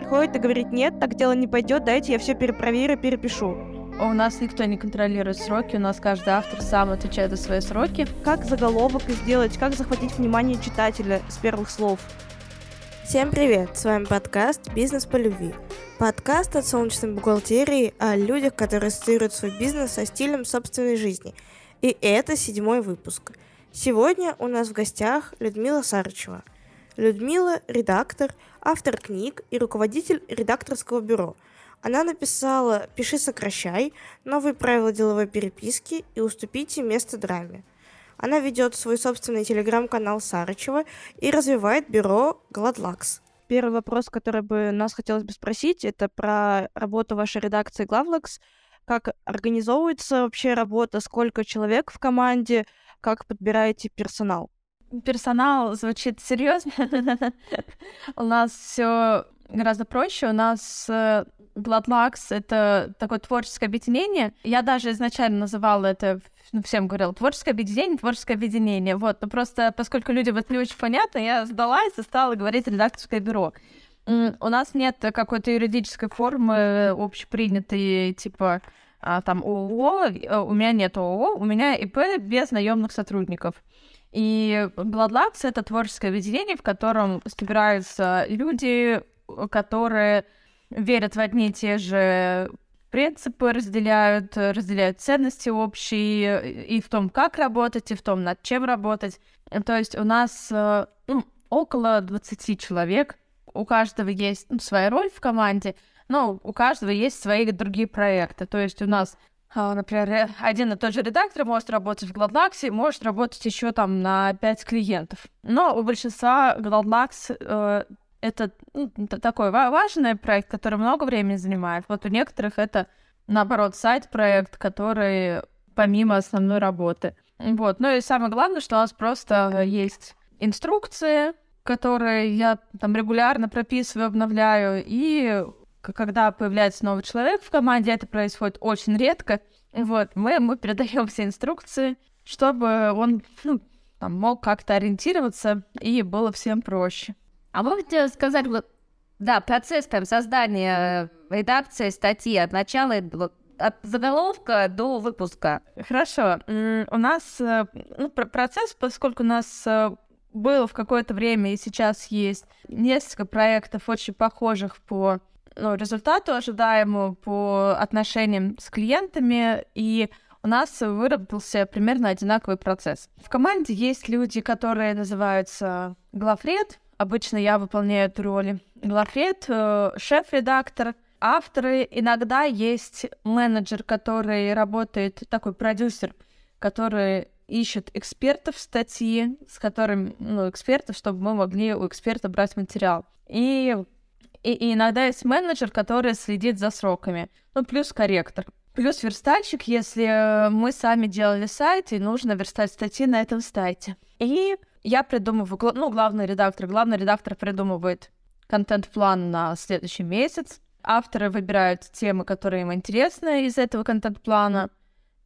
приходит и говорит, нет, так дело не пойдет, дайте я все перепроверю, перепишу. У нас никто не контролирует сроки, у нас каждый автор сам отвечает за свои сроки. Как заголовок сделать, как захватить внимание читателя с первых слов? Всем привет! С вами подкаст «Бизнес по любви». Подкаст от солнечной бухгалтерии о людях, которые ассоциируют свой бизнес со стилем собственной жизни. И это седьмой выпуск. Сегодня у нас в гостях Людмила Сарычева. Людмила – редактор, автор книг и руководитель редакторского бюро. Она написала «Пиши, сокращай», «Новые правила деловой переписки» и «Уступите место драме». Она ведет свой собственный телеграм-канал Сарычева и развивает бюро Gladlux. Первый вопрос, который бы нас хотелось бы спросить, это про работу вашей редакции Glavlux. Как организовывается вообще работа, сколько человек в команде, как подбираете персонал? Персонал звучит серьезно. У нас все гораздо проще. У нас э, Bloodlux — это такое творческое объединение. Я даже изначально называла это, ну, всем говорила, творческое объединение, творческое объединение. Вот, но просто поскольку людям это не очень понятно, я сдалась и стала говорить редакторское бюро. У нас нет какой-то юридической формы общепринятой, типа а, там ООО, э, у меня нет ООО, у меня ИП без наемных сотрудников. И Bloodlux — это творческое объединение, в котором собираются люди, которые верят в одни и те же принципы, разделяют, разделяют ценности общие и в том, как работать, и в том, над чем работать. То есть у нас э, около 20 человек, у каждого есть ну, своя роль в команде, но у каждого есть свои другие проекты. То есть у нас Например, один и тот же редактор может работать в Gladlax, может работать еще там на 5 клиентов. Но у большинства Gladlax э, это ну, такой важный проект, который много времени занимает. Вот у некоторых это, наоборот, сайт-проект, который помимо основной работы. Вот. Ну и самое главное, что у нас просто есть инструкции, которые я там регулярно прописываю, обновляю, и когда появляется новый человек в команде, это происходит очень редко. Вот, мы, мы передаем все инструкции, чтобы он ну, там, мог как-то ориентироваться и было всем проще. А можете сказать, вот, да, процесс там создания э, редакции статьи от начала вот, от заголовка до выпуска. Хорошо. У нас э, ну, процесс, поскольку у нас э, был в какое-то время и сейчас есть несколько проектов очень похожих по ну, результату ожидаемому, по отношениям с клиентами, и у нас выработался примерно одинаковый процесс. В команде есть люди, которые называются главред, Обычно я выполняю эту роль главред, э, шеф-редактор, авторы. Иногда есть менеджер, который работает, такой продюсер, который ищет экспертов статьи, с которыми, ну, экспертов, чтобы мы могли у эксперта брать материал. И, и, и иногда есть менеджер, который следит за сроками. Ну, плюс корректор. Плюс верстальщик, если мы сами делали сайт, и нужно верстать статьи на этом сайте. И я придумываю, ну, главный редактор, главный редактор придумывает контент-план на следующий месяц. Авторы выбирают темы, которые им интересны из этого контент-плана,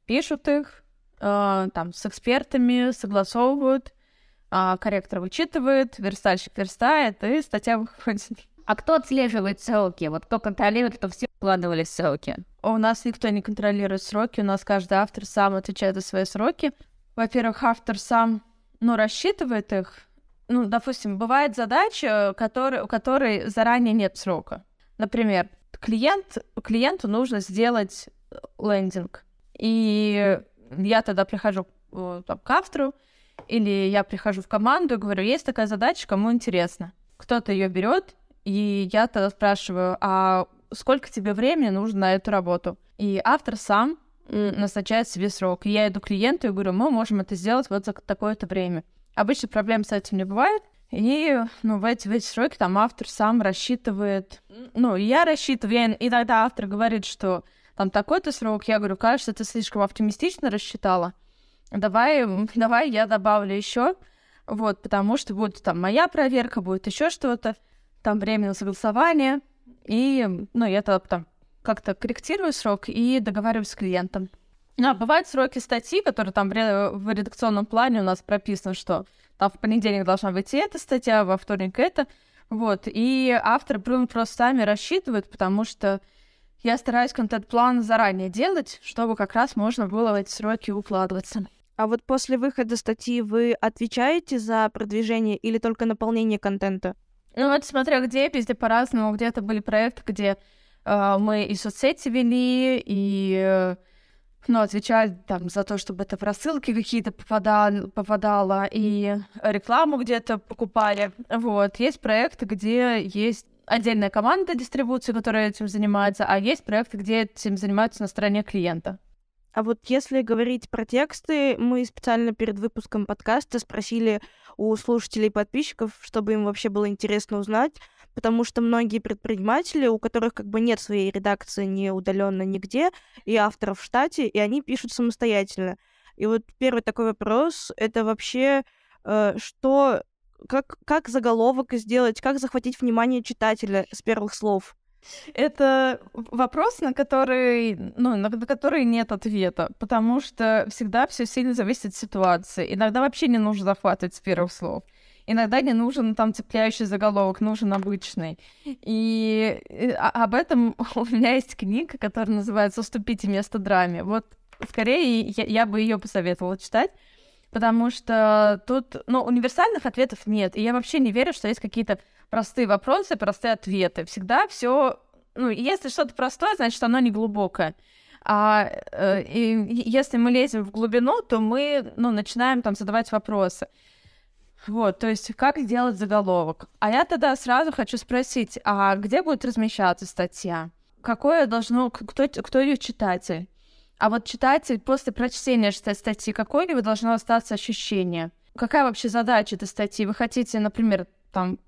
пишут их, э, там, с экспертами, согласовывают, э, корректор вычитывает, верстальщик верстает, и статья выходит. А кто отслеживает сроки? Вот кто контролирует, что все вкладывали сроки? У нас никто не контролирует сроки, у нас каждый автор сам отвечает за свои сроки. Во-первых, автор сам ну, рассчитывает их. Ну, допустим, бывает задача, который, у которой заранее нет срока. Например, клиент, клиенту нужно сделать лендинг. И я тогда прихожу э, там, к автору, или я прихожу в команду и говорю, есть такая задача, кому интересно. Кто-то ее берет, и я тогда спрашиваю, а сколько тебе времени нужно на эту работу? И автор сам назначает себе срок. И я иду к клиенту и говорю, мы можем это сделать вот за такое-то время. Обычно проблем с этим не бывает. И, ну, в эти, в эти сроки там автор сам рассчитывает... Ну, я рассчитываю, я, иногда автор говорит, что там такой-то срок. Я говорю, кажется, ты слишком оптимистично рассчитала. Давай, давай я добавлю еще. Вот, потому что будет там моя проверка, будет еще что-то, там время на согласование. И, ну, я там как-то корректирую срок и договариваюсь с клиентом. А, бывают сроки статьи, которые там в редакционном плане у нас прописано, что там в понедельник должна выйти эта статья, во вторник это. Вот, и авторы просто сами рассчитывают, потому что я стараюсь контент-план заранее делать, чтобы как раз можно было в эти сроки укладываться. А вот после выхода статьи вы отвечаете за продвижение или только наполнение контента? Ну, это смотря где, везде по-разному. Где-то были проекты, где э, мы и соцсети вели, и э, ну, отвечали там за то, чтобы это в рассылки какие-то попадало, попадало, и рекламу где-то покупали. Вот. Есть проекты, где есть отдельная команда дистрибуции, которая этим занимается, а есть проекты, где этим занимаются на стороне клиента. А вот если говорить про тексты, мы специально перед выпуском подкаста спросили у слушателей и подписчиков, чтобы им вообще было интересно узнать, потому что многие предприниматели, у которых как бы нет своей редакции не удаленно нигде, и авторов в штате, и они пишут самостоятельно. И вот первый такой вопрос — это вообще э, что как, как заголовок сделать, как захватить внимание читателя с первых слов? Это вопрос, на который, ну, на, на который нет ответа, потому что всегда все сильно зависит от ситуации. Иногда вообще не нужно захватывать с первых слов. Иногда не нужен там цепляющий заголовок, нужен обычный. И, и а, об этом у меня есть книга, которая называется «Уступите место драме». Вот скорее я, я бы ее посоветовала читать, потому что тут, ну, универсальных ответов нет, и я вообще не верю, что есть какие-то простые вопросы, простые ответы. Всегда все, ну, если что-то простое, значит, оно не глубокое. А э, и если мы лезем в глубину, то мы, ну, начинаем там задавать вопросы. Вот, то есть как сделать заголовок? А я тогда сразу хочу спросить, а где будет размещаться статья? Какое должно, кто, кто ее читатель? А вот читатель после прочтения статьи, какое ли должно остаться ощущение? Какая вообще задача этой статьи? Вы хотите, например, там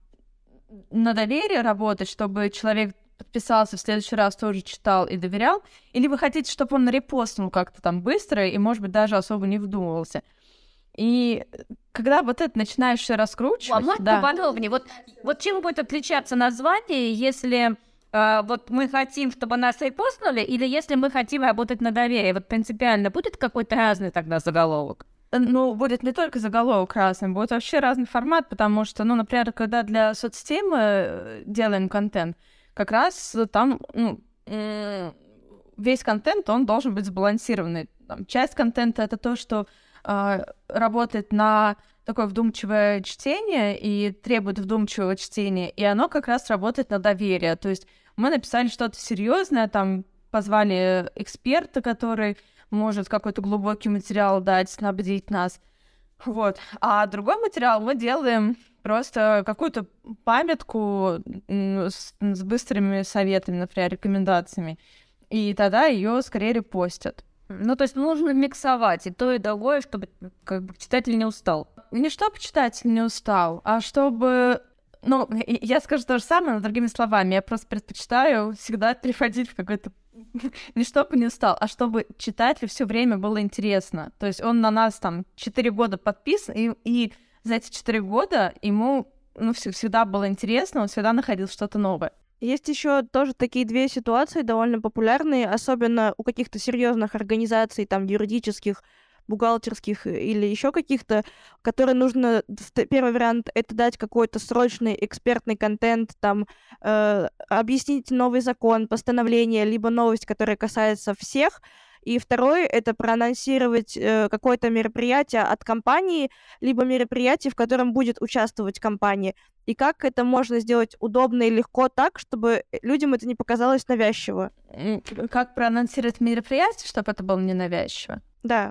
на доверие работать, чтобы человек подписался, в следующий раз тоже читал и доверял? Или вы хотите, чтобы он репостнул как-то там быстро и, может быть, даже особо не вдумывался? И когда вот это начинаешь раскручивать... А да. поподробнее? Вот, вот чем будет отличаться название, если э, вот мы хотим, чтобы нас репостнули, или если мы хотим работать на доверие? Вот принципиально будет какой-то разный тогда заголовок? Ну, будет не только заголовок разный, будет вообще разный формат, потому что, ну, например, когда для соцсетей мы э, делаем контент, как раз там ну, весь контент, он должен быть сбалансированный. Там, часть контента — это то, что э, работает на такое вдумчивое чтение и требует вдумчивого чтения, и оно как раз работает на доверие. То есть мы написали что-то серьезное, там позвали эксперта, который может какой-то глубокий материал дать, снабдить нас. Вот. А другой материал мы делаем просто какую-то памятку с, с быстрыми советами, например, рекомендациями. И тогда ее скорее репостят. Ну, то есть нужно миксовать и то, и другое, чтобы как бы читатель не устал. Не чтобы читатель не устал, а чтобы ну, я скажу то же самое, но другими словами. Я просто предпочитаю всегда переходить в какой-то не чтобы не устал, а чтобы читателю все время было интересно. То есть он на нас там 4 года подписан, и, и за эти 4 года ему ну, всегда было интересно, он всегда находил что-то новое. Есть еще тоже такие две ситуации довольно популярные, особенно у каких-то серьезных организаций, там, юридических, бухгалтерских или еще каких-то, которые нужно... Первый вариант — это дать какой-то срочный экспертный контент, там, э, объяснить новый закон, постановление, либо новость, которая касается всех, и второй — это проанонсировать э, какое-то мероприятие от компании, либо мероприятие, в котором будет участвовать компания. И как это можно сделать удобно и легко так, чтобы людям это не показалось навязчиво? Как проанонсировать мероприятие, чтобы это было не навязчиво? Да.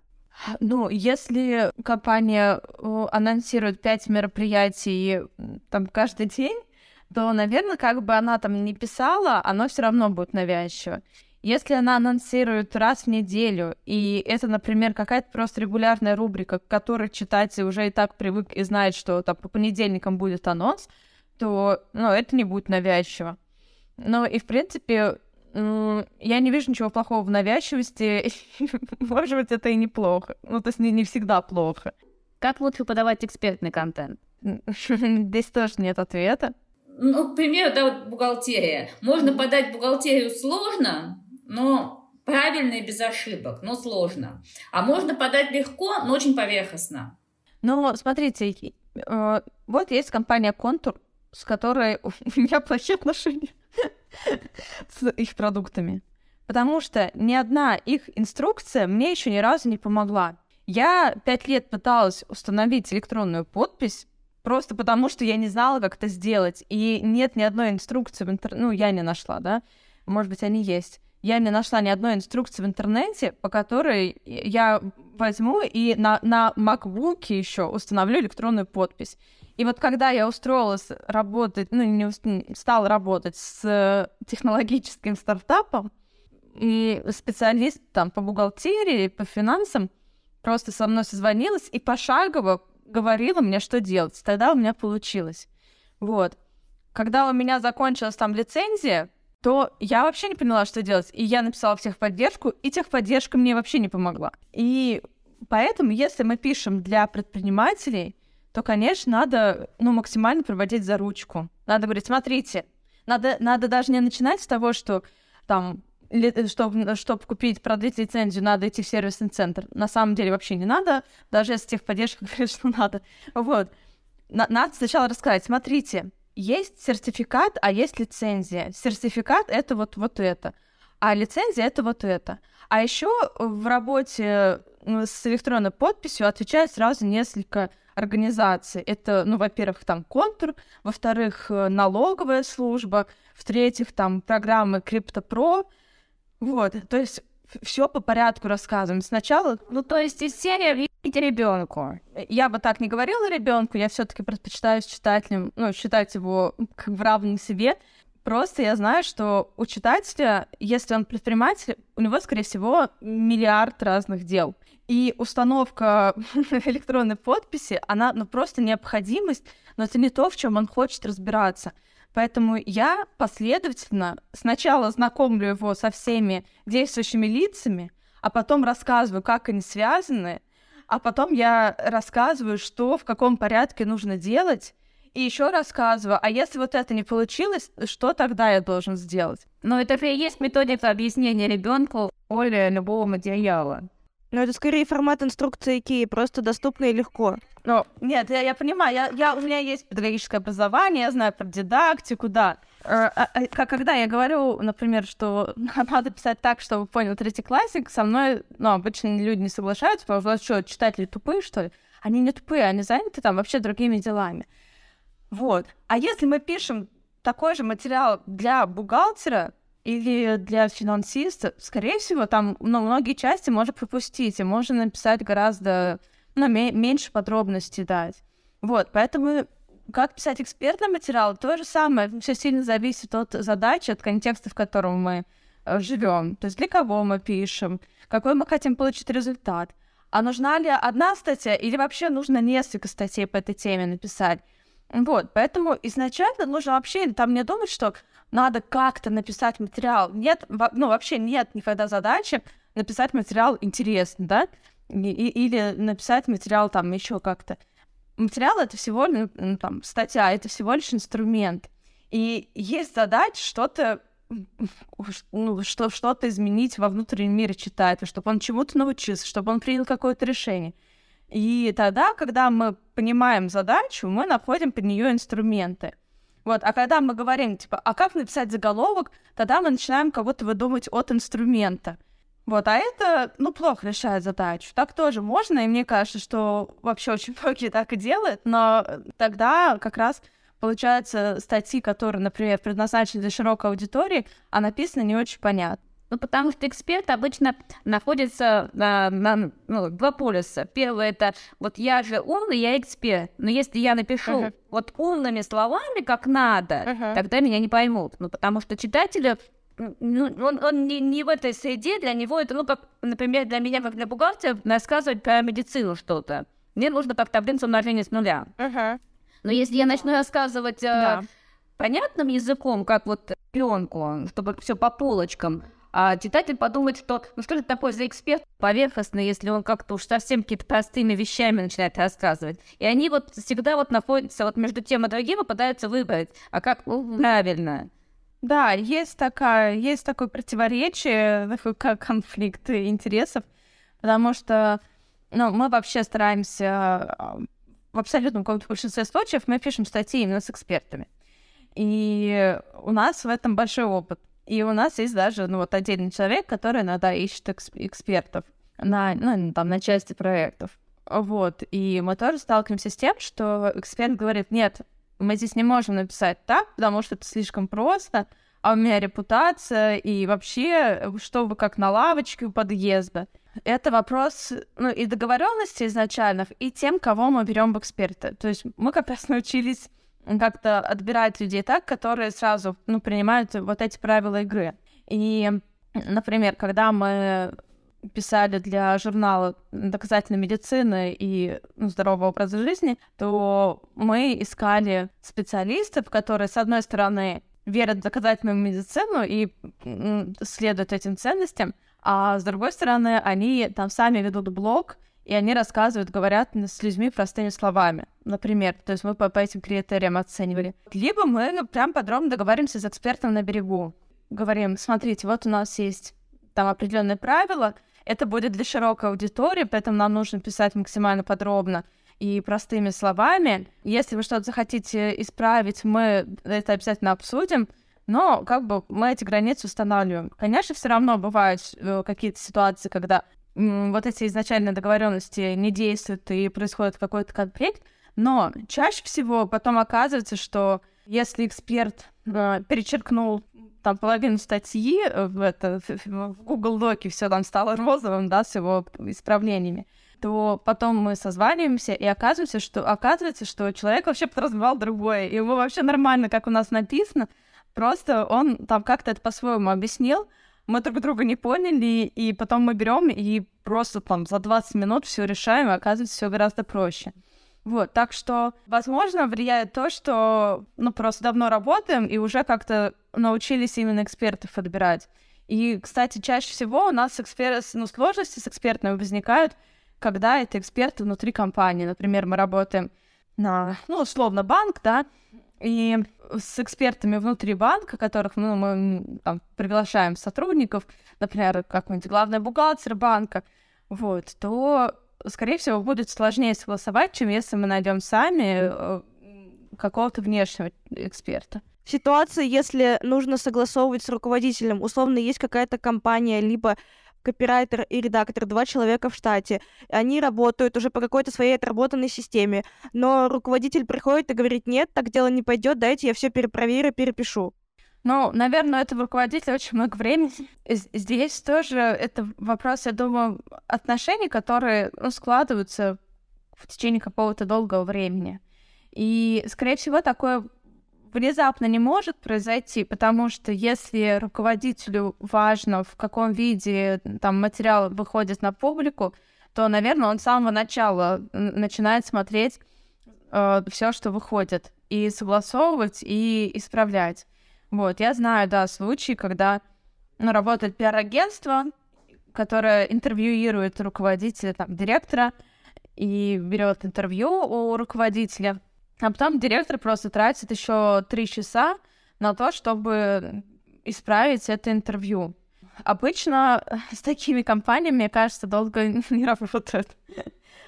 Ну, если компания анонсирует пять мероприятий там каждый день, то, наверное, как бы она там не писала, оно все равно будет навязчиво. Если она анонсирует раз в неделю, и это, например, какая-то просто регулярная рубрика, к которой читатель уже и так привык и знает, что там по понедельникам будет анонс, то ну, это не будет навязчиво. Ну и, в принципе, я не вижу ничего плохого в навязчивости. Может быть, это и неплохо. Ну, то есть не, не всегда плохо. Как лучше подавать экспертный контент? Здесь тоже нет ответа. Ну, к примеру, да, вот бухгалтерия. Можно подать бухгалтерию сложно, но правильно и без ошибок, но сложно. А можно подать легко, но очень поверхностно. Ну, смотрите, э, вот есть компания Контур, с которой у меня плохие отношения с их продуктами. Потому что ни одна их инструкция мне еще ни разу не помогла. Я пять лет пыталась установить электронную подпись, просто потому что я не знала, как это сделать. И нет ни одной инструкции в интернете, ну, я не нашла, да, может быть, они есть. Я не нашла ни одной инструкции в интернете, по которой я возьму и на, на MacBook еще установлю электронную подпись. И вот когда я устроилась работать, ну, не стала работать с технологическим стартапом, и специалист там по бухгалтерии, по финансам просто со мной созвонилась и пошагово говорила мне, что делать. Тогда у меня получилось. Вот. Когда у меня закончилась там лицензия, то я вообще не поняла, что делать. И я написала в техподдержку, и техподдержка мне вообще не помогла. И поэтому, если мы пишем для предпринимателей, то, конечно, надо ну, максимально проводить за ручку. Надо говорить, смотрите, надо, надо даже не начинать с того, что там чтобы, чтобы купить, продлить лицензию, надо идти в сервисный центр. На самом деле вообще не надо, даже если техподдержка говорит, что надо. Вот. Надо сначала рассказать, смотрите, есть сертификат, а есть лицензия. Сертификат — это вот, вот это, а лицензия — это вот это. А еще в работе с электронной подписью отвечают сразу несколько организаций. Это, ну, во-первых, там контур, во-вторых, э, налоговая служба, в-третьих, там программы CryptoPro, вот, то есть все по порядку рассказываем. Сначала, ну то есть из серии видите ребенку. Я бы так не говорила ребенку, я все-таки предпочитаю с читателем, ну, считать его как в равном себе. Просто я знаю, что у читателя, если он предприниматель, у него, скорее всего, миллиард разных дел. И установка электронной подписи, она ну, просто необходимость, но это не то, в чем он хочет разбираться. Поэтому я последовательно сначала знакомлю его со всеми действующими лицами, а потом рассказываю, как они связаны, а потом я рассказываю, что в каком порядке нужно делать, и еще рассказываю, а если вот это не получилось, что тогда я должен сделать? Но это и есть методика объяснения ребенку более любого материала. Но это скорее формат инструкции Икеи, просто доступно и легко. Ну, нет, я, я понимаю, я, я, у меня есть педагогическое образование, я знаю про дидактику, да. Э, а, а, когда я говорю, например, что надо писать так, чтобы понял третий классик, со мной, ну, обычно люди не соглашаются, потому что, что, читатели тупые, что ли? Они не тупые, они заняты там вообще другими делами. Вот. А если мы пишем такой же материал для бухгалтера, или для финансиста, скорее всего, там ну, многие части можно пропустить, и можно написать гораздо ну, меньше подробностей дать. Вот, поэтому как писать экспертный материал, то же самое, все сильно зависит от задачи, от контекста, в котором мы э, живем. То есть для кого мы пишем, какой мы хотим получить результат. А нужна ли одна статья или вообще нужно несколько статей по этой теме написать? Вот, поэтому изначально нужно вообще там не думать, что надо как-то написать материал. Нет, ну вообще нет никогда задачи написать материал интересный, да, и, или написать материал там еще как-то. Материал это всего лишь, ну, там, статья, это всего лишь инструмент. И есть задача что-то ну, что, что-то изменить во внутреннем мире читателя, чтобы он чему-то научился, чтобы он принял какое-то решение. И тогда, когда мы понимаем задачу, мы находим под нее инструменты. Вот, а когда мы говорим, типа, а как написать заголовок, тогда мы начинаем кого-то выдумать от инструмента. Вот, а это, ну, плохо решает задачу. Так тоже можно, и мне кажется, что вообще очень многие так и делают, но тогда как раз получаются статьи, которые, например, предназначены для широкой аудитории, а написаны не очень понятно. Ну, потому что эксперт обычно находится на, на ну, два полюса. Первое это вот я же умный, я эксперт. Но если я напишу uh-huh. вот умными словами, как надо, uh-huh. тогда меня не поймут. Ну, потому что читателя ну, он, он не, не в этой среде, для него это, ну, как, например, для меня, как для бухгалтера, рассказывать про медицину что-то. Мне нужно как таблицу умножения с нуля. Uh-huh. Но если я начну рассказывать э, да. понятным языком, как вот пленку, чтобы все по полочкам, а читатель подумает, что ну что же такое за эксперт поверхностный, если он как-то уж совсем какие-то простыми вещами начинает рассказывать. И они вот всегда вот находятся вот между тем и другим и пытаются выбрать, а как ну, правильно. Да, есть такая, есть такое противоречие, такой как конфликт интересов, потому что ну, мы вообще стараемся а, в абсолютном большинстве случаев мы пишем статьи именно с экспертами. И у нас в этом большой опыт. И у нас есть даже, ну, вот отдельный человек, который иногда ищет экс- экспертов на, ну, там, на части проектов. Вот, и мы тоже сталкиваемся с тем, что эксперт говорит, нет, мы здесь не можем написать так, потому что это слишком просто, а у меня репутация, и вообще, что вы как на лавочке у подъезда. Это вопрос ну, и договоренности изначально, и тем, кого мы берем в эксперты. То есть мы как раз научились как-то отбирать людей так, которые сразу ну, принимают вот эти правила игры. И, например, когда мы писали для журнала доказательной медицины и ну, здорового образа жизни, то мы искали специалистов, которые, с одной стороны, верят в доказательную медицину и следуют этим ценностям, а с другой стороны, они там сами ведут блог, и они рассказывают, говорят с людьми простыми словами. Например, то есть мы по, по этим критериям оценивали. Либо мы ну, прям подробно договариваемся с экспертом на берегу. Говорим, смотрите, вот у нас есть там определенные правила, это будет для широкой аудитории, поэтому нам нужно писать максимально подробно и простыми словами. Если вы что-то захотите исправить, мы это обязательно обсудим. Но как бы мы эти границы устанавливаем. Конечно, все равно бывают э, какие-то ситуации, когда вот эти изначальные договоренности не действуют и происходит какой-то конфликт, но чаще всего потом оказывается, что если эксперт э, перечеркнул там половину статьи э, в, это, в Google Доке, все там стало розовым, да, с его исправлениями, то потом мы созваниваемся, и оказывается, что, оказывается, что человек вообще подразумевал другое, и ему вообще нормально, как у нас написано, просто он там как-то это по-своему объяснил, мы друг друга не поняли, и потом мы берем и просто там за 20 минут все решаем, и оказывается, все гораздо проще. Вот, так что, возможно, влияет то, что, ну, просто давно работаем и уже как-то научились именно экспертов отбирать. И, кстати, чаще всего у нас экспер... ну, сложности с экспертами возникают, когда это эксперты внутри компании. Например, мы работаем на, ну, условно, банк, да, и с экспертами внутри банка, которых ну, мы там, приглашаем сотрудников, например, какой-нибудь главный бухгалтер банка, вот, то скорее всего, будет сложнее согласовать, чем если мы найдем сами э, какого-то внешнего эксперта. Ситуация, если нужно согласовывать с руководителем, условно, есть какая-то компания, либо копирайтер и редактор, два человека в штате. Они работают уже по какой-то своей отработанной системе, но руководитель приходит и говорит, нет, так дело не пойдет, дайте я все перепроверю, перепишу. Ну, наверное, это руководителя очень много времени. Здесь тоже это вопрос, я думаю, отношений, которые ну, складываются в течение какого-то долгого времени. И, скорее всего, такое внезапно не может произойти, потому что если руководителю важно, в каком виде там материал выходит на публику, то, наверное, он с самого начала начинает смотреть э, все, что выходит, и согласовывать, и исправлять. Вот, я знаю, да, случаи, когда ну, работает пиар-агентство, которое интервьюирует руководителя, там, директора, и берет интервью у руководителя, а потом директор просто тратит еще три часа на то, чтобы исправить это интервью. Обычно с такими компаниями, мне кажется, долго не работают.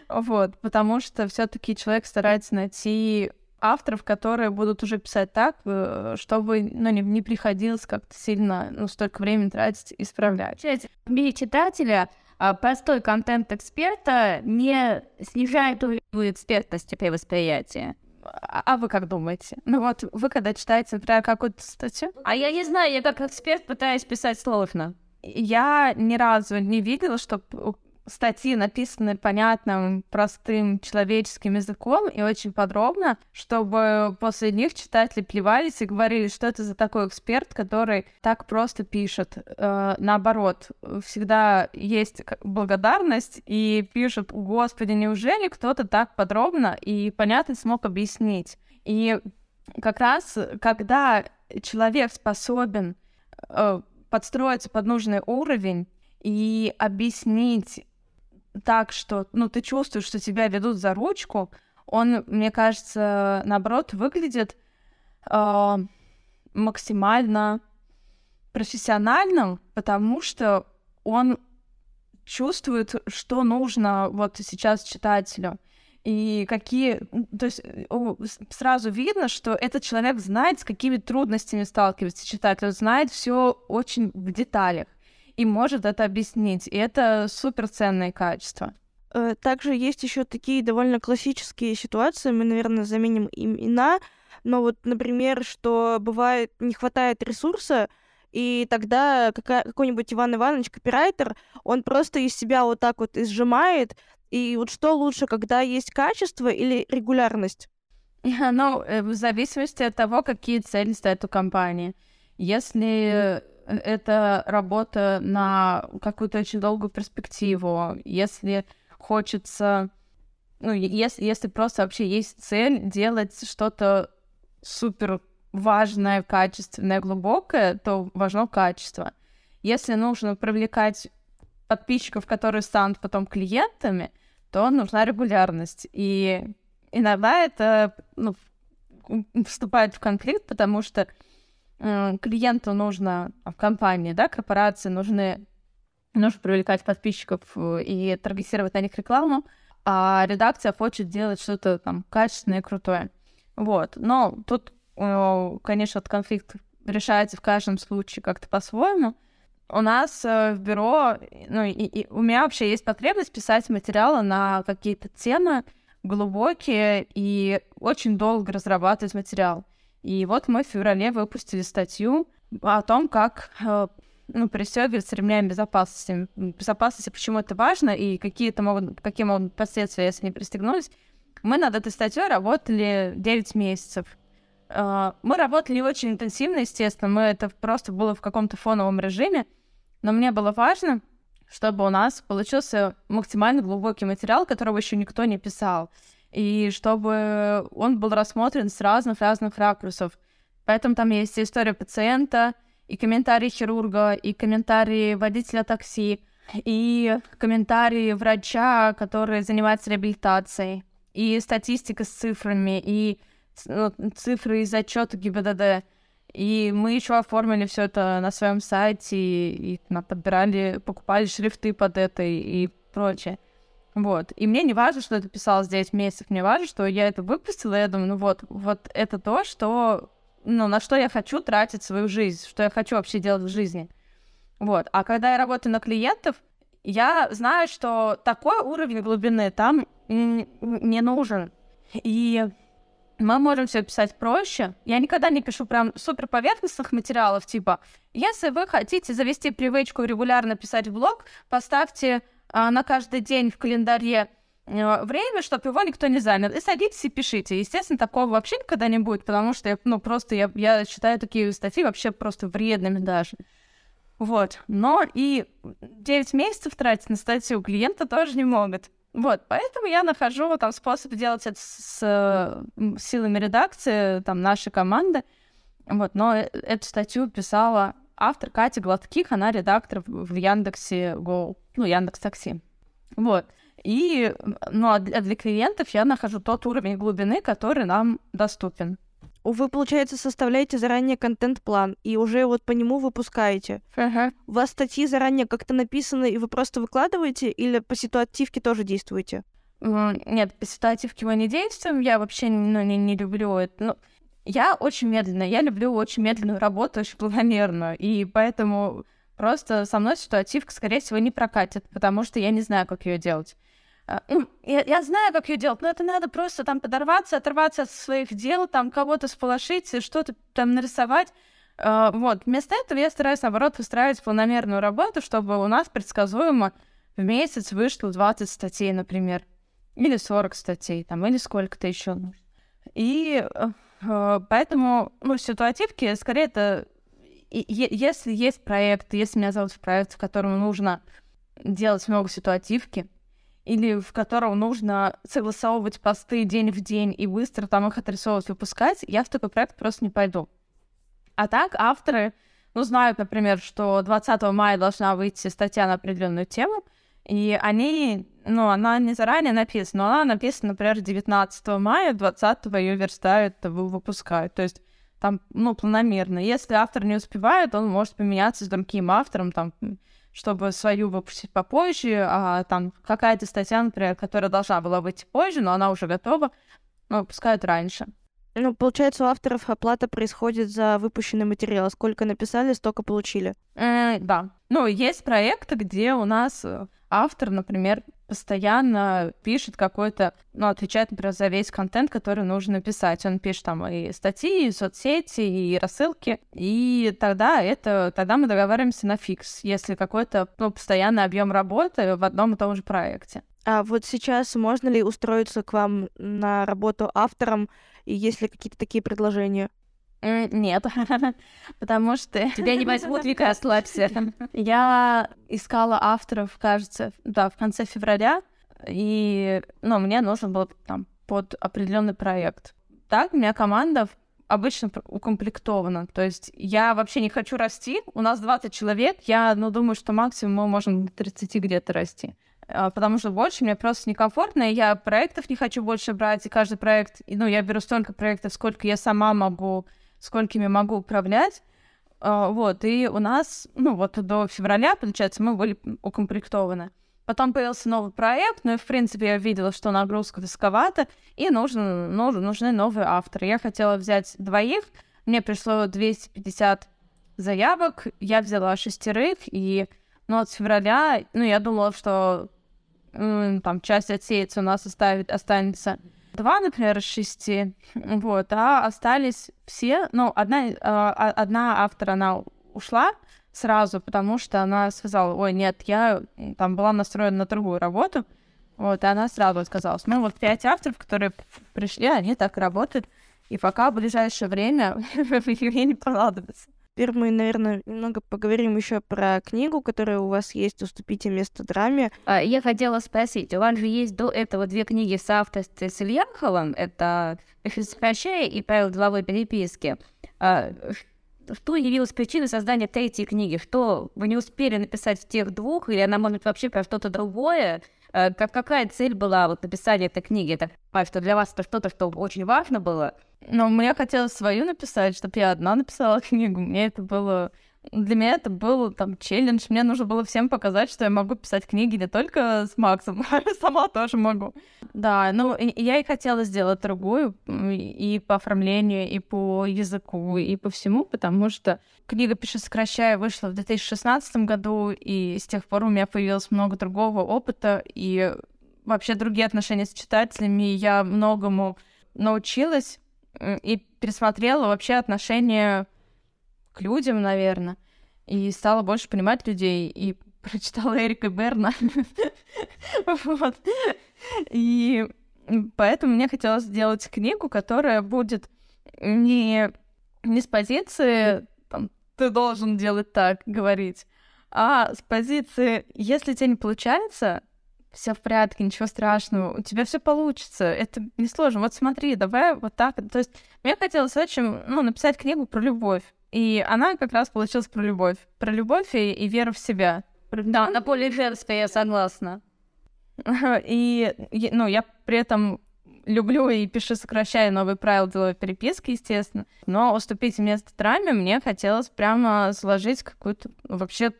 Вот, потому что все-таки человек старается найти авторов, которые будут уже писать так, э, чтобы ну, не, не приходилось как-то сильно ну, столько времени тратить, исправлять. Для читателя а, простой контент эксперта не снижает уровень экспертности при восприятии. А, а вы как думаете? Ну вот, вы когда читаете, например, какую-то статью? А я не знаю, я как эксперт пытаюсь писать сложно. Я ни разу не видела, чтобы статьи написаны понятным, простым человеческим языком и очень подробно, чтобы после них читатели плевались и говорили, что это за такой эксперт, который так просто пишет. Э, наоборот, всегда есть благодарность и пишут, господи, неужели кто-то так подробно и понятно смог объяснить? И как раз, когда человек способен э, подстроиться под нужный уровень и объяснить так, что, ну, ты чувствуешь, что тебя ведут за ручку, он, мне кажется, наоборот, выглядит э, максимально профессиональным, потому что он чувствует, что нужно вот сейчас читателю. и какие... То есть сразу видно, что этот человек знает, с какими трудностями сталкивается читатель, знает все очень в деталях и может это объяснить. И это суперценное качество. Э, также есть еще такие довольно классические ситуации, мы, наверное, заменим имена, но вот, например, что бывает не хватает ресурса, и тогда какой-нибудь Иван Иванович, копирайтер, он просто из себя вот так вот изжимает, и вот что лучше, когда есть качество или регулярность? Ну, э, в зависимости от того, какие цели стоят у компании. Если это работа на какую-то очень долгую перспективу, если хочется, ну, если, если просто вообще есть цель делать что-то супер важное, качественное, глубокое, то важно качество. Если нужно привлекать подписчиков, которые станут потом клиентами, то нужна регулярность. И иногда это ну, вступает в конфликт, потому что клиенту нужно в компании, да, корпорации нужны нужно привлекать подписчиков э, и таргетировать на них рекламу, а редакция хочет делать что-то там качественное и крутое. Вот. Но тут, э, конечно, этот конфликт решается в каждом случае как-то по-своему. У нас э, в бюро, ну, и, и у меня вообще есть потребность писать материалы на какие-то темы глубокие и очень долго разрабатывать материал. И вот мы в феврале выпустили статью о том, как ну, пристегивать с ремнями безопасности. Безопасности, почему это важно и какие это могут, какие могут последствия, если не пристегнулись. Мы над этой статьей работали 9 месяцев. А, мы работали очень интенсивно, естественно, мы это просто было в каком-то фоновом режиме, но мне было важно, чтобы у нас получился максимально глубокий материал, которого еще никто не писал, и чтобы он был рассмотрен с разных-разных ракурсов. Поэтому там есть история пациента, и комментарии хирурга, и комментарии водителя такси, и комментарии врача, который занимается реабилитацией, и статистика с цифрами, и ну, цифры из отчета ГИБДД. И мы еще оформили все это на своем сайте, и, и подбирали, покупали шрифты под это и, и прочее. Вот. И мне не важно, что это писалось 9 месяцев, мне важно, что я это выпустила, и я думаю, ну вот, вот это то, что ну, на что я хочу тратить свою жизнь, что я хочу вообще делать в жизни. Вот. А когда я работаю на клиентов, я знаю, что такой уровень глубины там не нужен. И мы можем все писать проще. Я никогда не пишу прям супер поверхностных материалов, типа, если вы хотите завести привычку регулярно писать в блог, поставьте на каждый день в календаре Э, время, чтобы его никто не занял. И садитесь и пишите. Естественно, такого вообще никогда не будет, потому что я, ну, просто я, я считаю такие статьи вообще просто вредными даже. Вот. Но и 9 месяцев тратить на статью клиента тоже не могут. Вот, поэтому я нахожу там способ делать это с, с силами редакции, там, нашей команды. Вот, но э, эту статью писала автор Катя Гладких, она редактор в Яндексе Go, ну, Яндекс Такси. Вот. И ну, а для клиентов я нахожу тот уровень глубины, который нам доступен. Вы, получается, составляете заранее контент-план, и уже вот по нему выпускаете. Ага. У вас статьи заранее как-то написаны, и вы просто выкладываете, или по ситуативке тоже действуете? Нет, по ситуативке мы не действуем, я вообще ну, не, не люблю это. Ну, я очень медленно, я люблю очень медленную работу, очень планомерную, и поэтому просто со мной ситуативка, скорее всего, не прокатит, потому что я не знаю, как ее делать. А, ну, я, я знаю, как ее делать, но это надо просто там подорваться, оторваться от своих дел, там кого-то сполошить, что-то там нарисовать. Uh, вот, вместо этого я стараюсь, наоборот, выстраивать планомерную работу, чтобы у нас предсказуемо в месяц вышло 20 статей, например, или 40 статей, там, или сколько-то еще нужно. И uh, поэтому, ну, ситуативки, скорее, это если есть проект, если меня зовут в проект, в котором нужно делать много ситуативки, или в котором нужно согласовывать посты день в день и быстро там их отрисовывать, выпускать, я в такой проект просто не пойду. А так авторы, ну, знают, например, что 20 мая должна выйти статья на определенную тему, и они, ну, она не заранее написана, но она написана, например, 19 мая, 20 ее верстают, выпускают. То есть там, ну, планомерно. Если автор не успевает, он может поменяться с другим автором, там, чтобы свою выпустить попозже, а там какая-то статья, например, которая должна была выйти позже, но она уже готова, но выпускают раньше. Ну, получается, у авторов оплата происходит за выпущенный материал. Сколько написали, столько получили. Э, да. Ну, есть проекты, где у нас э, автор, например, постоянно пишет какой-то, ну, отвечает, например, за весь контент, который нужно написать. Он пишет там и статьи, и соцсети, и рассылки. И тогда это, тогда мы договариваемся на фикс, если какой-то ну, постоянный объем работы в одном и том же проекте. А вот сейчас можно ли устроиться к вам на работу автором, и есть ли какие-то такие предложения? Нет, потому что... Тебя не возьмут, Вика, ослабься. Я искала авторов, кажется, да, в конце февраля, и, ну, мне нужен был там под определенный проект. Так, у меня команда обычно укомплектована. То есть я вообще не хочу расти. У нас 20 человек. Я, ну, думаю, что максимум мы можем до 30 где-то расти. А, потому что больше мне просто некомфортно, и я проектов не хочу больше брать, и каждый проект, ну, я беру столько проектов, сколько я сама могу, сколькими могу управлять, а, вот, и у нас, ну, вот до февраля, получается, мы были укомплектованы. Потом появился новый проект, ну и, в принципе, я видела, что нагрузка высоковата, и нужен, нужен, нужны новые авторы. Я хотела взять двоих, мне пришло 250 заявок, я взяла шестерых, и ну, от февраля, ну, я думала, что там часть отсеется, у нас оставит, останется два, например, из шести, вот, а остались все, ну, одна, а, а, одна автор, она ушла сразу, потому что она сказала, ой, нет, я там была настроена на другую работу, вот, и она сразу отказалась. Мы вот пять авторов, которые пришли, они так работают, и пока в ближайшее время ей не понадобится. Теперь мы, наверное, немного поговорим еще про книгу, которая у вас есть «Уступите место драме». А, я хотела спросить, у вас же есть до этого две книги в соавторстве с Ильяховым, это «Сокращая» и «Правила деловой переписки». А, что явилось причиной создания третьей книги? Что вы не успели написать в тех двух, или она может вообще про что-то другое? А, как, какая цель была вот написания этой книги? Это что для вас это что-то, что очень важно было? Но мне хотелось свою написать, чтобы я одна написала книгу. Мне это было... Для меня это был там челлендж. Мне нужно было всем показать, что я могу писать книги не только с Максом, а сама тоже могу. Да, ну я и хотела сделать другую и по оформлению, и по языку, и по всему, потому что книга «Пиши, сокращая» вышла в 2016 году, и с тех пор у меня появилось много другого опыта, и вообще другие отношения с читателями. Я многому научилась, и пересмотрела вообще отношение к людям, наверное, и стала больше понимать людей, и прочитала Эрика Берна. вот. И поэтому мне хотелось сделать книгу, которая будет не, не с позиции там, «ты должен делать так», говорить, а с позиции «если тебе не получается, все в порядке, ничего страшного, у тебя все получится, это несложно. Вот смотри, давай вот так. То есть мне хотелось очень, ну, написать книгу про любовь. И она как раз получилась про любовь. Про любовь и, и веру в себя. Да, на поле женское, я согласна. И, ну, я при этом люблю и пишу, сокращая новые правила деловой переписки, естественно. Но уступить место драме мне хотелось прямо сложить какую-то вообще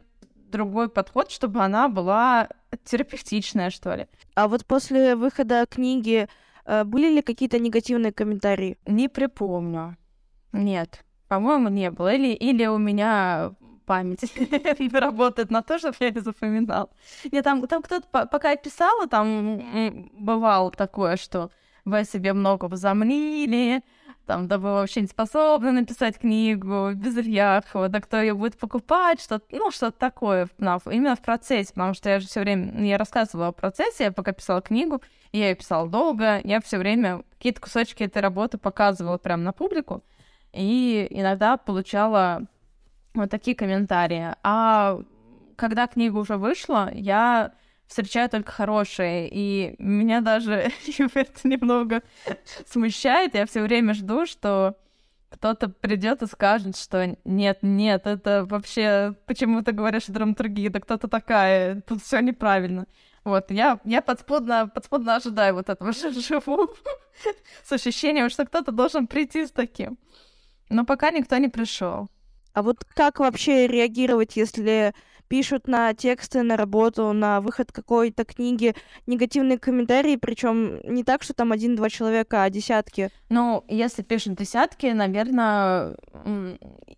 другой подход, чтобы она была терапевтичная, что ли. А вот после выхода книги э, были ли какие-то негативные комментарии? Не припомню. Нет. По-моему, не было. Или, или у меня память работает на то, чтобы я не запоминал. Нет, там, там кто-то, пока я писала, там бывало такое, что вы себе много возомнили, там, да вы вообще не способны написать книгу без Ильяхова, да кто ее будет покупать, что ну, что-то такое, ну, именно в процессе, потому что я же все время, я рассказывала о процессе, я пока писала книгу, я ее писала долго, я все время какие-то кусочки этой работы показывала прямо на публику, и иногда получала вот такие комментарии. А когда книга уже вышла, я встречаю только хорошие, и меня даже это немного смущает. Я все время жду, что кто-то придет и скажет, что нет, нет, это вообще почему ты говоришь драматургия, да кто-то такая, тут все неправильно. Вот, я, я подспудно, подспудно ожидаю вот этого, живу с ощущением, что кто-то должен прийти с таким. Но пока никто не пришел. А вот как вообще реагировать, если пишут на тексты, на работу, на выход какой-то книги негативные комментарии, причем не так, что там один-два человека, а десятки. Ну, если пишут десятки, наверное,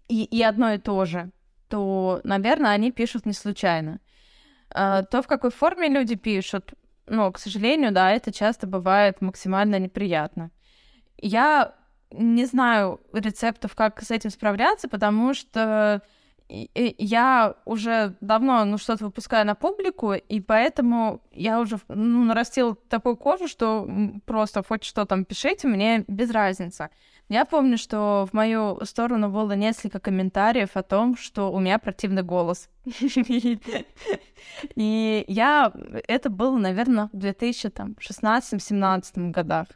и, и одно и то же, то, наверное, они пишут не случайно. А, то, в какой форме люди пишут, ну, к сожалению, да, это часто бывает максимально неприятно. Я не знаю рецептов, как с этим справляться, потому что я уже давно ну, что-то выпускаю на публику, и поэтому я уже ну, нарастила такую кожу, что просто хоть что там пишите, мне без разницы. Я помню, что в мою сторону было несколько комментариев о том, что у меня противный голос. И я... Это было, наверное, в 2016-17 годах.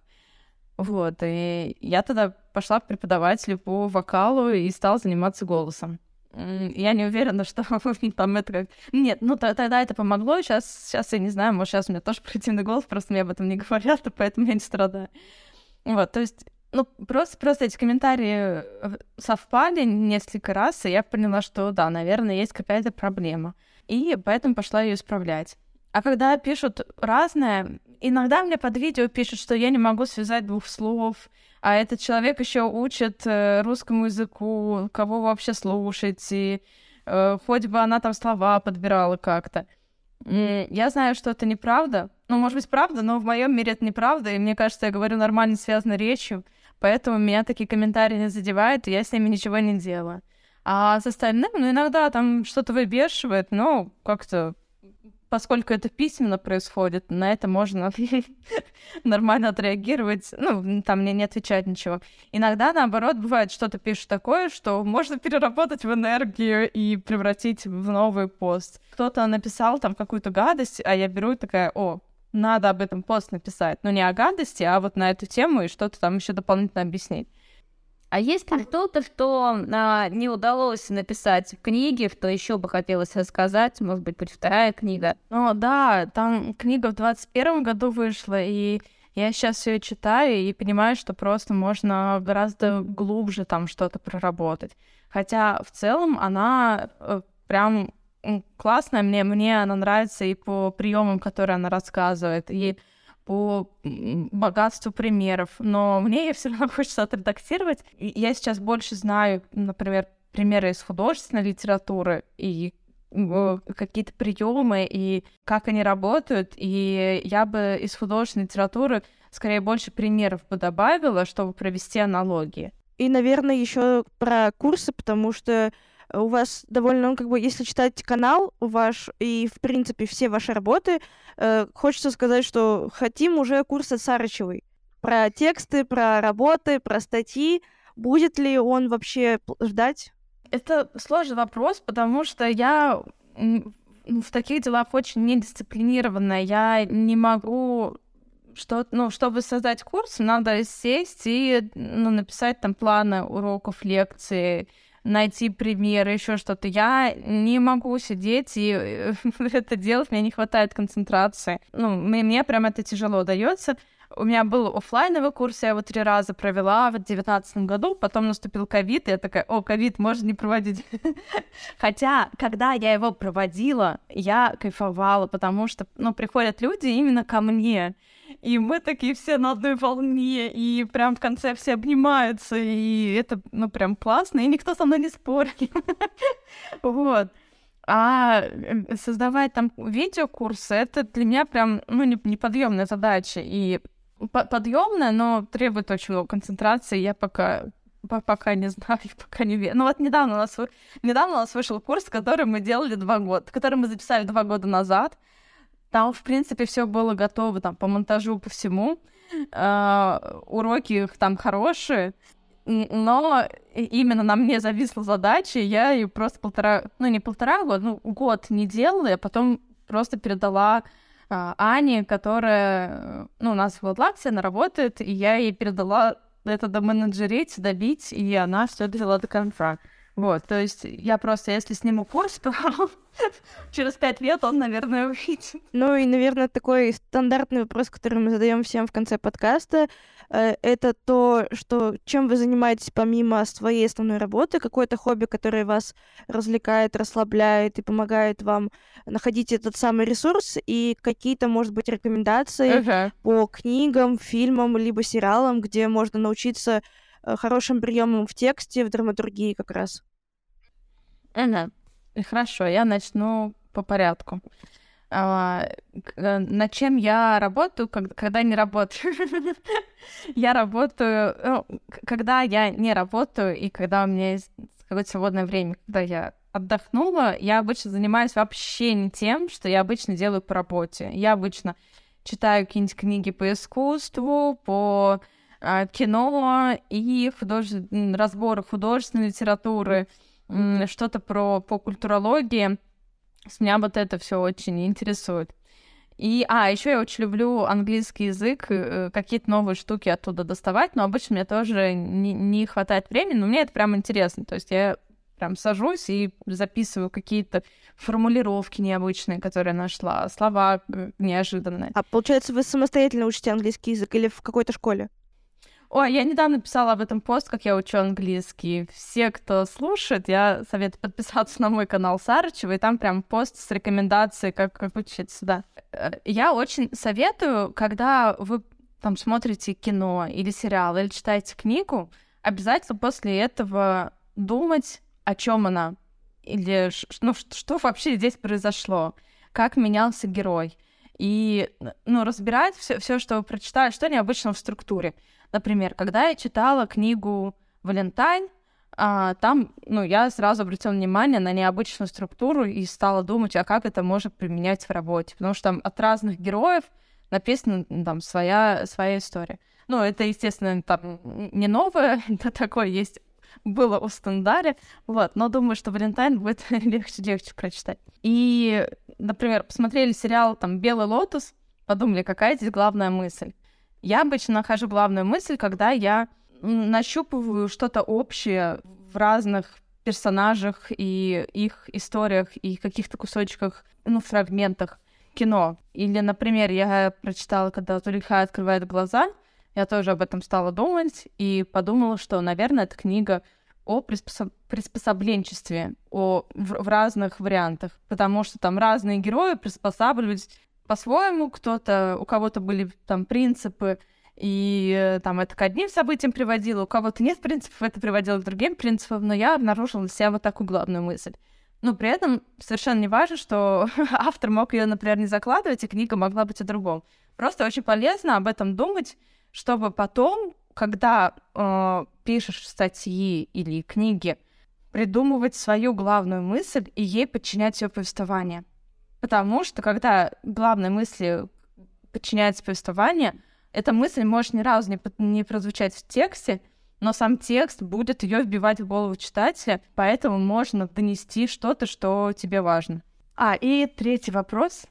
Вот, и я тогда пошла к преподавателю по вокалу и стала заниматься голосом. Я не уверена, что там это как... Нет, ну тогда это помогло, сейчас, сейчас я не знаю, может, сейчас у меня тоже противный голос, просто мне об этом не говорят, поэтому я не страдаю. Вот, то есть, ну, просто, просто эти комментарии э, совпали несколько раз, и я поняла, что да, наверное, есть какая-то проблема. И поэтому пошла ее исправлять. А когда пишут разное, иногда мне под видео пишут, что я не могу связать двух слов, а этот человек еще учит э, русскому языку, кого вообще слушать, и э, хоть бы она там слова подбирала как-то. Я знаю, что это неправда. Ну, может быть, правда, но в моем мире это неправда, и мне кажется, я говорю нормально связанной речью, поэтому меня такие комментарии не задевают, и я с ними ничего не делаю. А с остальным, ну, иногда там что-то выбешивает, но как-то поскольку это письменно происходит, на это можно нормально отреагировать, ну, там мне не отвечать ничего. Иногда, наоборот, бывает, что-то пишешь такое, что можно переработать в энергию и превратить в новый пост. Кто-то написал там какую-то гадость, а я беру и такая, о, надо об этом пост написать. Но не о гадости, а вот на эту тему и что-то там еще дополнительно объяснить. А есть ли что-то, что а, не удалось написать в книге, что еще бы хотелось рассказать? Может быть, будет вторая книга? Ну да, там книга в 21 году вышла, и я сейчас все читаю и понимаю, что просто можно гораздо глубже там что-то проработать. Хотя в целом она э, прям классная, мне, мне она нравится и по приемам, которые она рассказывает, и по богатству примеров, но мне все равно хочется отредактировать. Я сейчас больше знаю, например, примеры из художественной литературы и какие-то приемы и как они работают. И я бы из художественной литературы скорее больше примеров бы добавила, чтобы провести аналогии. И, наверное, еще про курсы, потому что у вас довольно, ну, как бы, если читать канал ваш и, в принципе, все ваши работы, э, хочется сказать, что хотим уже курс от Сарычевой. Про тексты, про работы, про статьи. Будет ли он вообще ждать? Это сложный вопрос, потому что я в таких делах очень недисциплинированная. Я не могу что, ну, чтобы создать курс, надо сесть и ну, написать там планы уроков, лекции, найти примеры, еще что-то. Я не могу сидеть и э, это делать, мне не хватает концентрации. Ну, мне, мне прям это тяжело дается. У меня был офлайновый курс, я его три раза провела в девятнадцатом году, потом наступил ковид, и я такая, о, ковид, можно не проводить. Хотя, когда я его проводила, я кайфовала, потому что, ну, приходят люди именно ко мне, и мы такие все на одной волне, и прям в конце все обнимаются, и это, ну, прям классно, и никто со мной не спорит. Вот. А э, создавать там видеокурсы, это для меня прям, ну, неподъемная задача. И подъемная, но требует очень много концентрации. Я пока пока не знаю, пока не верю. Ну вот недавно у нас недавно у нас вышел курс, который мы делали два года, который мы записали два года назад. Там, в принципе, все было готово там по монтажу, по всему. Uh, уроки там хорошие, но именно на мне зависла задача, и я ее просто полтора, ну не полтора года, ну год не делала, а потом просто передала uh, Ане, которая, ну, у нас в Латлаксе, она работает, и я ей передала это до менеджерить, добить, и она все довела до конца. Вот, то есть я просто, если сниму курс, то через пять лет он, наверное, выйдет. Ну и, наверное, такой стандартный вопрос, который мы задаем всем в конце подкаста, э, это то, что чем вы занимаетесь помимо своей основной работы, какое-то хобби, которое вас развлекает, расслабляет и помогает вам находить этот самый ресурс, и какие-то, может быть, рекомендации Ага. по книгам, фильмам, либо сериалам, где можно научиться хорошим приемам в тексте, в драматургии как раз. Ага. Хорошо, я начну по порядку. А, э, над чем я работаю, ког- когда не работаю? Я работаю, когда я не работаю и когда у меня есть какое-то свободное время, когда я отдохнула, я обычно занимаюсь вообще не тем, что я обычно делаю по работе. Я обычно читаю какие-нибудь книги по искусству, по кино и художе- разборы художественной литературы, что-то про по культурологии. С меня вот это все очень интересует. И, а, еще я очень люблю английский язык, э, какие-то новые штуки оттуда доставать, но обычно мне тоже не, не хватает времени, но мне это прям интересно. То есть я прям сажусь и записываю какие-то формулировки необычные, которые нашла, слова э, неожиданные. А получается, вы самостоятельно учите английский язык или в какой-то школе? Ой, я недавно писала об этом пост, как я учу английский. Все, кто слушает, я советую подписаться на мой канал Сарычева, и там прям пост с рекомендацией, как, как учить сюда. Э, Я очень советую, когда вы там смотрите кино или сериал, или читаете книгу, обязательно после этого думать, о чем она, или ну, что вообще здесь произошло, как менялся герой. И ну, разбирать все, все, что вы прочитали, что необычно в структуре. Например, когда я читала книгу «Валентайн», а, там, ну, я сразу обратила внимание на необычную структуру и стала думать, а как это можно применять в работе. Потому что там от разных героев написана м, там своя, своя история. Ну, это, естественно, там не новое, это такое есть было у Стандаре, вот, но думаю, что Валентайн будет легче-легче прочитать. И, например, посмотрели сериал там «Белый лотос», подумали, какая здесь главная мысль. Я обычно нахожу главную мысль, когда я нащупываю что-то общее в разных персонажах и их историях и каких-то кусочках, ну, фрагментах кино. Или, например, я прочитала, когда Зулейха открывает глаза, я тоже об этом стала думать и подумала, что, наверное, эта книга о приспособ- приспособленчестве, о, в, в разных вариантах, потому что там разные герои приспосабливались по-своему, кто-то, у кого-то были там принципы, и э, там это к одним событиям приводило, у кого-то нет принципов, это приводило к другим принципам, но я обнаружила для себя вот такую главную мысль. Но при этом совершенно не важно, что автор мог ее, например, не закладывать, и книга могла быть о другом. Просто очень полезно об этом думать, чтобы потом, когда э, пишешь статьи или книги, придумывать свою главную мысль и ей подчинять ее повествование. Потому что когда главной мысли подчиняется повествование, эта мысль может ни разу не, не прозвучать в тексте, но сам текст будет ее вбивать в голову читателя, поэтому можно донести что-то, что тебе важно. А, и третий вопрос.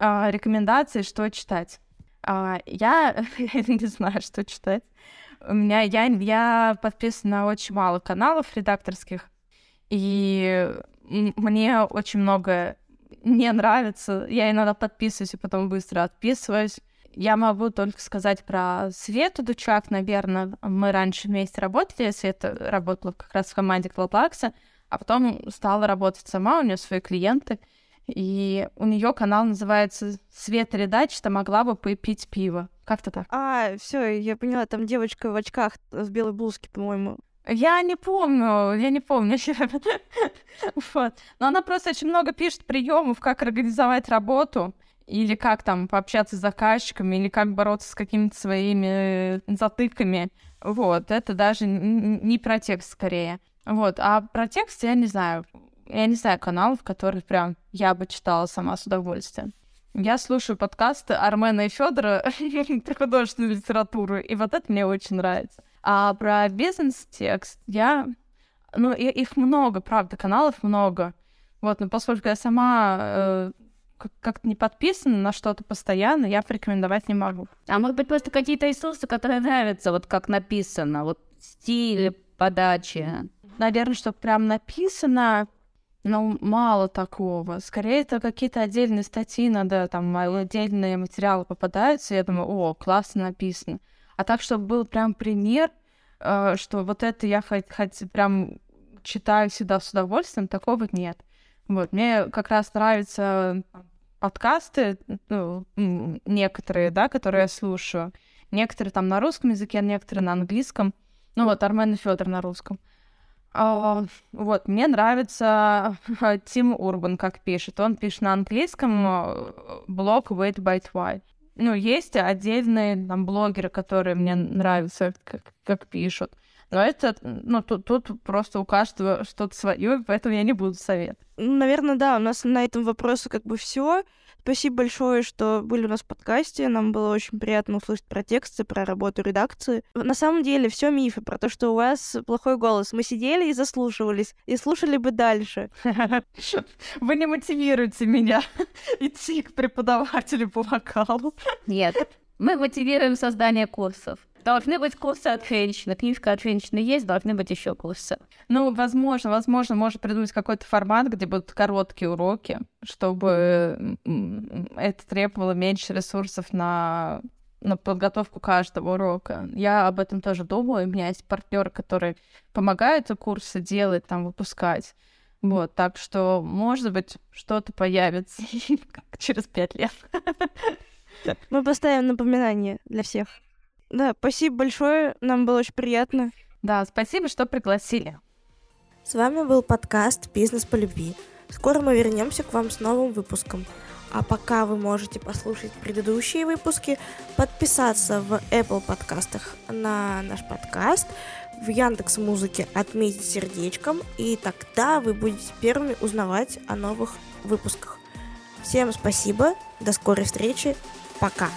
А, рекомендации, что читать. А, я не знаю, что читать. У меня я, я подписана на очень мало каналов редакторских, и мне очень много не нравится. Я иногда подписываюсь и потом быстро отписываюсь. Я могу только сказать про Свету Дучак, наверное. Мы раньше вместе работали. Света работала как раз в команде Клоплакса, а потом стала работать сама, у нее свои клиенты. И у нее канал называется Света Редачта могла бы попить пиво. Как-то так. А, все, я поняла, там девочка в очках в белой блузке, по-моему. Я не помню, я не помню. вот. Но она просто очень много пишет приемов, как организовать работу, или как там пообщаться с заказчиками, или как бороться с какими-то своими э, затыками. Вот, это даже не про текст скорее. Вот, а про текст я не знаю. Я не знаю каналов, которые прям я бы читала сама с удовольствием. Я слушаю подкасты Армена и Федора про художественную литературу, и вот это мне очень нравится. А про бизнес-текст я... Ну, и- их много, правда, каналов много. Вот, но поскольку я сама э, как- как-то не подписана на что-то постоянно, я порекомендовать не могу. А может быть, просто какие-то ресурсы, которые нравятся, вот как написано, вот стиль подачи. наверное, что прям написано, ну, мало такого. Скорее, это какие-то отдельные статьи, надо там отдельные материалы попадаются, и я думаю, о, классно написано. А так, чтобы был прям пример, э, что вот это я хоть, хоть прям читаю всегда с удовольствием, такого нет. Вот, мне как раз нравятся подкасты, ну, некоторые, да, которые я слушаю. Некоторые там на русском языке, некоторые на английском. Ну вот, Армен и Федор на русском. А, вот, мне нравится Тим Урбан, как пишет. Он пишет на английском э, блог Wait by Why. Ну, есть отдельные там блогеры, которые мне нравятся, как, как пишут. Но это, ну, тут, тут просто у каждого что-то свое, поэтому я не буду совет. Наверное, да, у нас на этом вопросе как бы все. Спасибо большое, что были у нас в подкасте. Нам было очень приятно услышать про тексты, про работу редакции. На самом деле, все мифы про то, что у вас плохой голос. Мы сидели и заслушивались, и слушали бы дальше. Вы не мотивируете меня идти к преподавателю по вокалу. Нет, мы мотивируем создание курсов. Должны быть курсы от женщины. Книжка от женщины есть, должны быть еще курсы. Ну, возможно, возможно, может придумать какой-то формат, где будут короткие уроки, чтобы это требовало меньше ресурсов на на подготовку каждого урока. Я об этом тоже думаю. У меня есть партнеры, которые помогают курсы делать, там, выпускать. Вот, так что, может быть, что-то появится через пять лет. Мы поставим напоминание для всех. Да, спасибо большое, нам было очень приятно. Да, спасибо, что пригласили. С вами был подкаст «Бизнес по любви». Скоро мы вернемся к вам с новым выпуском. А пока вы можете послушать предыдущие выпуски, подписаться в Apple подкастах на наш подкаст, в Яндекс Музыке отметить сердечком, и тогда вы будете первыми узнавать о новых выпусках. Всем спасибо, до скорой встречи, пока!